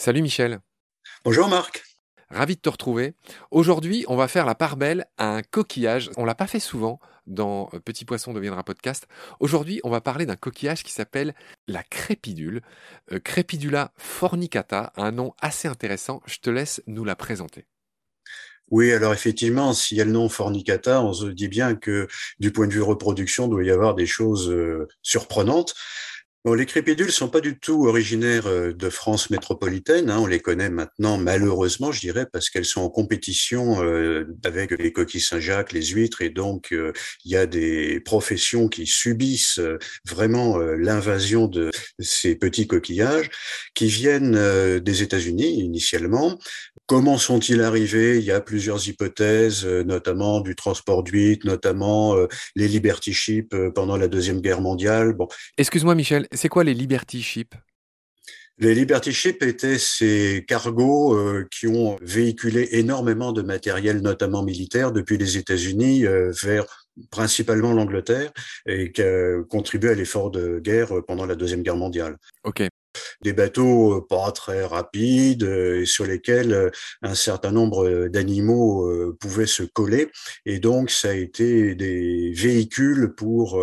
Salut Michel. Bonjour Marc. Ravi de te retrouver. Aujourd'hui, on va faire la part belle à un coquillage. On l'a pas fait souvent dans euh, Petit Poisson deviendra podcast. Aujourd'hui, on va parler d'un coquillage qui s'appelle la crépidule. Euh, Crépidula fornicata, un nom assez intéressant. Je te laisse nous la présenter. Oui, alors effectivement, s'il y a le nom fornicata, on se dit bien que du point de vue reproduction, il doit y avoir des choses euh, surprenantes. Les crépidules sont pas du tout originaires euh, de France métropolitaine. Hein, on les connaît maintenant, malheureusement, je dirais, parce qu'elles sont en compétition euh, avec les coquilles Saint-Jacques, les huîtres, et donc il y a des professions qui subissent vraiment l'invasion de ces petits coquillages qui viennent des États-Unis initialement. Comment sont-ils arrivés? Il y a plusieurs hypothèses, notamment du transport d'huîtres, notamment les Liberty Ships pendant la deuxième guerre mondiale. Bon, excuse-moi, Michel c'est quoi les Liberty Ships? Les Liberty Ships étaient ces cargos euh, qui ont véhiculé énormément de matériel, notamment militaire, depuis les États-Unis euh, vers principalement l'Angleterre et qui a contribué à l'effort de guerre pendant la Deuxième Guerre mondiale. Ok des bateaux euh, pas très rapides euh, et sur lesquels euh, un certain nombre d'animaux pouvaient se coller. Et donc, ça a été des véhicules pour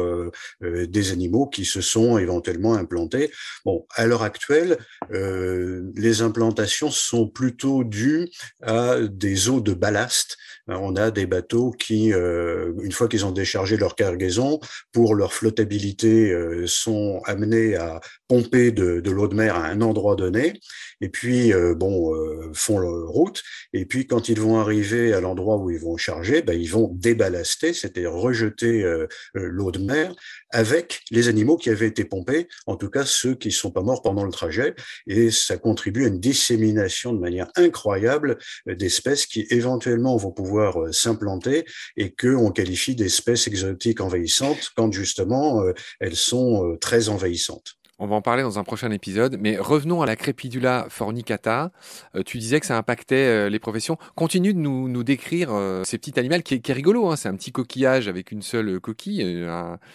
des animaux qui se sont éventuellement implantés. Bon, à l'heure actuelle, les implantations sont plutôt dues à des eaux de ballast. On a des bateaux qui, une fois qu'ils ont déchargé leur cargaison, pour leur flottabilité, sont amenés à pomper de, de l'eau de mer à un endroit donné, et puis euh, bon euh, font leur route, et puis quand ils vont arriver à l'endroit où ils vont charger, ben, ils vont déballaster, c'est-à-dire rejeter euh, l'eau de mer avec les animaux qui avaient été pompés, en tout cas ceux qui ne sont pas morts pendant le trajet, et ça contribue à une dissémination de manière incroyable d'espèces qui éventuellement vont pouvoir s'implanter et que on qualifie d'espèces exotiques envahissantes quand justement elles sont très envahissantes. On va en parler dans un prochain épisode, mais revenons à la crépidula fornicata. Euh, tu disais que ça impactait euh, les professions. Continue de nous, décrire euh, ces petits animaux qui, qui est rigolo. Hein. C'est un petit coquillage avec une seule coquille,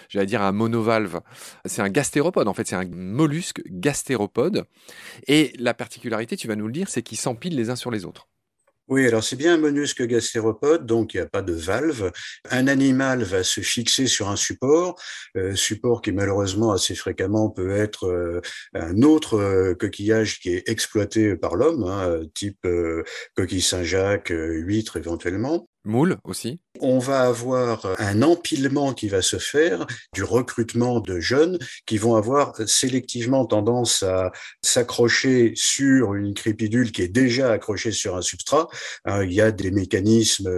j'allais dire un monovalve. C'est un gastéropode, en fait, c'est un mollusque gastéropode. Et la particularité, tu vas nous le dire, c'est qu'ils s'empilent les uns sur les autres. Oui, alors c'est bien un mollusque gastéropode, donc il n'y a pas de valve. Un animal va se fixer sur un support, euh, support qui malheureusement assez fréquemment peut être euh, un autre euh, coquillage qui est exploité par l'homme, hein, type coquille Saint-Jacques, huître éventuellement. Moule aussi. On va avoir un empilement qui va se faire du recrutement de jeunes qui vont avoir sélectivement tendance à s'accrocher sur une crépidule qui est déjà accrochée sur un substrat. Hein, il y a des mécanismes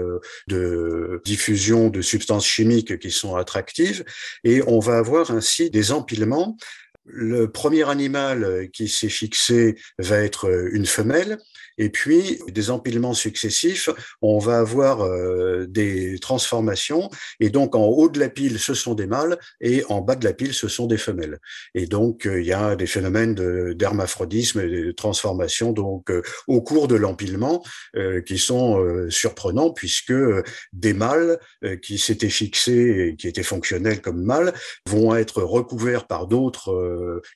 de diffusion de substances chimiques qui sont attractives et on va avoir ainsi des empilements le premier animal qui s'est fixé va être une femelle, et puis, des empilements successifs, on va avoir euh, des transformations. Et donc, en haut de la pile, ce sont des mâles, et en bas de la pile, ce sont des femelles. Et donc, euh, il y a des phénomènes d'hermaphrodisme et de transformation donc euh, au cours de l'empilement qui sont surprenants, puisque des mâles qui s'étaient fixés et qui étaient fonctionnels comme mâles vont être recouverts par d'autres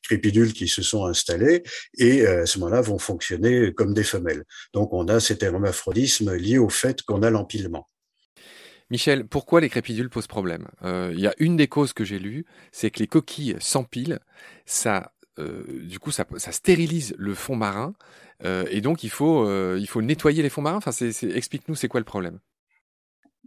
crépidules qui se sont installés, et à ce moment-là vont fonctionner comme des femelles. Donc on a cet hermaphrodisme lié au fait qu'on a l'empilement. Michel, pourquoi les crépidules posent problème? Euh, Il y a une des causes que j'ai lues, c'est que les coquilles s'empilent, ça, euh, du coup, ça, stérilise le fond marin, euh, et donc il faut, il faut nettoyer les fonds marins. Enfin, explique-nous, c'est quoi le problème?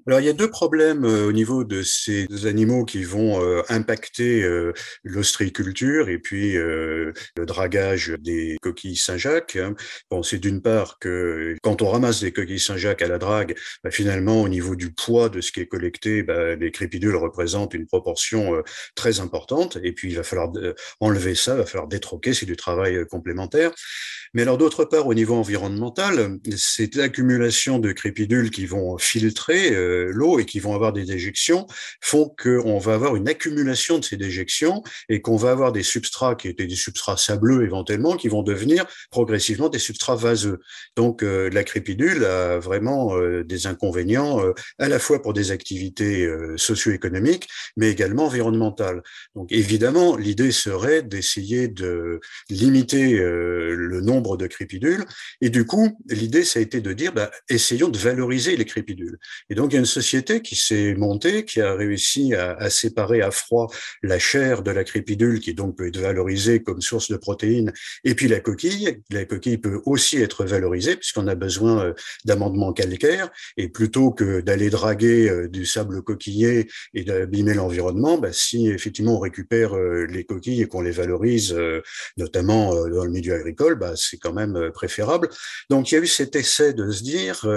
Alors, il y a deux problèmes euh, au niveau de ces animaux qui vont euh, impacter euh, l'ostréiculture et puis le dragage des coquilles Saint-Jacques. Hein. Bon, c'est d'une part que quand on ramasse des coquilles Saint-Jacques à la drague, bah, finalement, au niveau du poids de ce qui est collecté, bah, les crépidules représentent une proportion très importante. Et puis, il va falloir enlever ça, il va falloir détroquer, c'est du travail complémentaire. Mais alors, d'autre part, au niveau environnemental, c'est l'accumulation de crépidules qui vont filtrer l'eau et qui vont avoir des déjections font qu'on va avoir une accumulation de ces déjections et qu'on va avoir des substrats qui étaient des substrats sableux éventuellement qui vont devenir progressivement des substrats vaseux. Donc la crépidule a vraiment des inconvénients à la fois pour des activités socio-économiques mais également environnementales. Donc évidemment, l'idée serait d'essayer de limiter le nombre de crépidules et du coup, l'idée ça a été de dire bah, essayons de valoriser les crépidules. Et donc, il y a une société qui s'est montée, qui a réussi à, séparer à froid la chair de la crépidule, qui donc peut être valorisée comme source de protéines, et puis la coquille. La coquille peut aussi être valorisée, puisqu'on a besoin euh, d'amendements calcaires, et plutôt que d'aller draguer euh, du sable coquillé et d'abîmer l'environnement, bah, si effectivement on récupère euh, les coquilles et qu'on les valorise, notamment dans le milieu agricole, bah, c'est quand même préférable. Donc, il y a eu cet essai de se dire,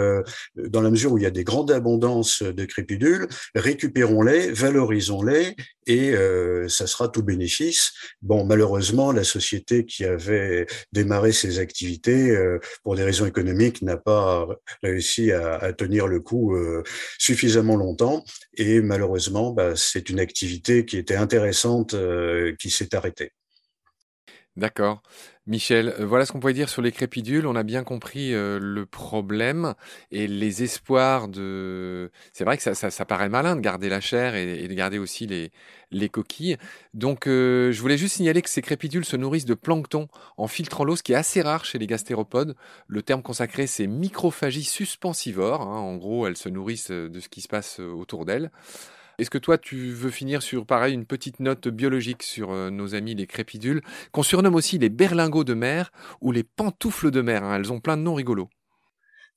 dans la mesure où il y a des grandes abondances de crépidules, récupérons-les, valorisons-les et euh, ça sera tout bénéfice. Bon, malheureusement, la société qui avait démarré ses activités euh, pour des raisons économiques n'a pas réussi à, tenir le coup euh, suffisamment longtemps et malheureusement, bah, c'est une activité qui était intéressante qui s'est arrêtée. D'accord. Michel, euh, voilà ce qu'on pouvait dire sur les crépidules. On a bien compris euh, le problème et les espoirs de. C'est vrai que ça, ça, paraît malin de garder la chair et, de garder aussi les, les coquilles. Donc, euh, je voulais juste signaler que ces crépidules se nourrissent de plancton en filtrant l'eau, ce qui est assez rare chez les gastéropodes. Le terme consacré, c'est microphagie suspensivore. Hein. En gros, elles se nourrissent de ce qui se passe autour d'elles. Est-ce que toi, tu veux finir sur, pareil, une petite note biologique sur euh, nos amis les crépidules, qu'on surnomme aussi les berlingots de mer ou les pantoufles de mer hein. Elles ont plein de noms rigolos.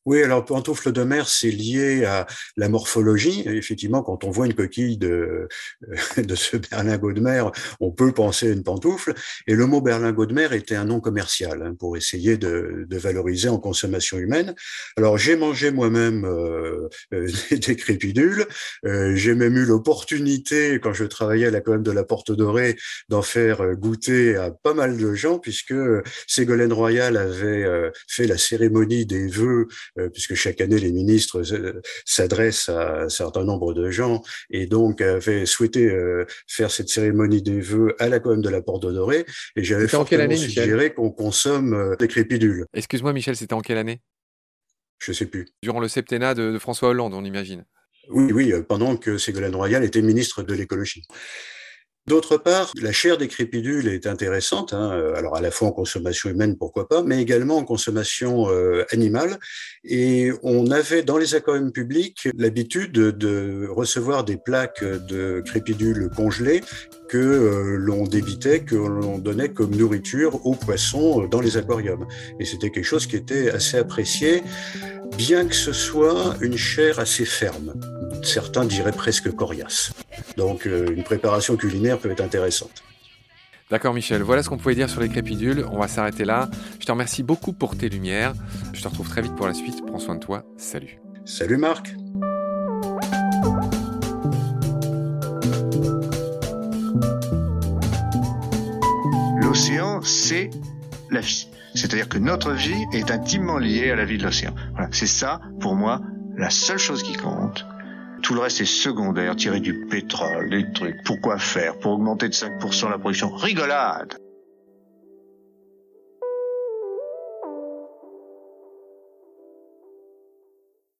Oui, alors pantoufle de mer, c'est lié à la morphologie. Effectivement, quand on voit une coquille de, de ce berlingot de mer, on peut penser à une pantoufle. Et le mot berlingot de mer était un nom commercial hein, pour essayer de, de, valoriser en consommation humaine. Alors j'ai mangé moi-même euh, euh des crépidules. Euh, j'ai même eu l'opportunité, quand je travaillais à la colonne de la Porte Dorée, d'en faire euh, goûter à pas mal de gens, puisque Ségolène Royal avait euh, fait la cérémonie des vœux euh, puisque chaque année les ministres euh, s'adressent à un certain nombre de gens et donc avait souhaité euh, faire cette cérémonie des vœux à la colonne de la Porte Dorée et j'avais fortement suggéré qu'on consomme des crépidules. Excuse-moi Michel, c'était en quelle année? Je sais plus. Durant le septennat de, de François Hollande, on imagine. Oui, oui, pendant que Ségolène Royal était ministre de l'écologie. D'autre part, la chair des crépidules est intéressante, hein, euh, alors à la fois en consommation humaine, pourquoi pas, mais également en consommation euh, animale. Et on avait dans les aquariums publics l'habitude de recevoir des plaques de crépidules congelées que euh, l'on débitait, que l'on donnait comme nourriture aux poissons dans les aquariums. Et c'était quelque chose qui était assez apprécié, bien que ce soit une chair assez ferme. Certains diraient presque coriace. Donc euh, une préparation culinaire peut être intéressante. D'accord Michel, voilà ce qu'on pouvait dire sur les crépidules. On va s'arrêter là. Je te remercie beaucoup pour tes lumières. Je te retrouve très vite pour la suite. Prends soin de toi. Salut. Salut Marc. L'océan, c'est la vie. C'est-à-dire que notre vie est intimement liée à la vie de l'océan. Voilà. C'est ça, pour moi, la seule chose qui compte. Tout le reste est secondaire, tirer du pétrole, des trucs. Pourquoi faire? Pour augmenter de 5% la production. Rigolade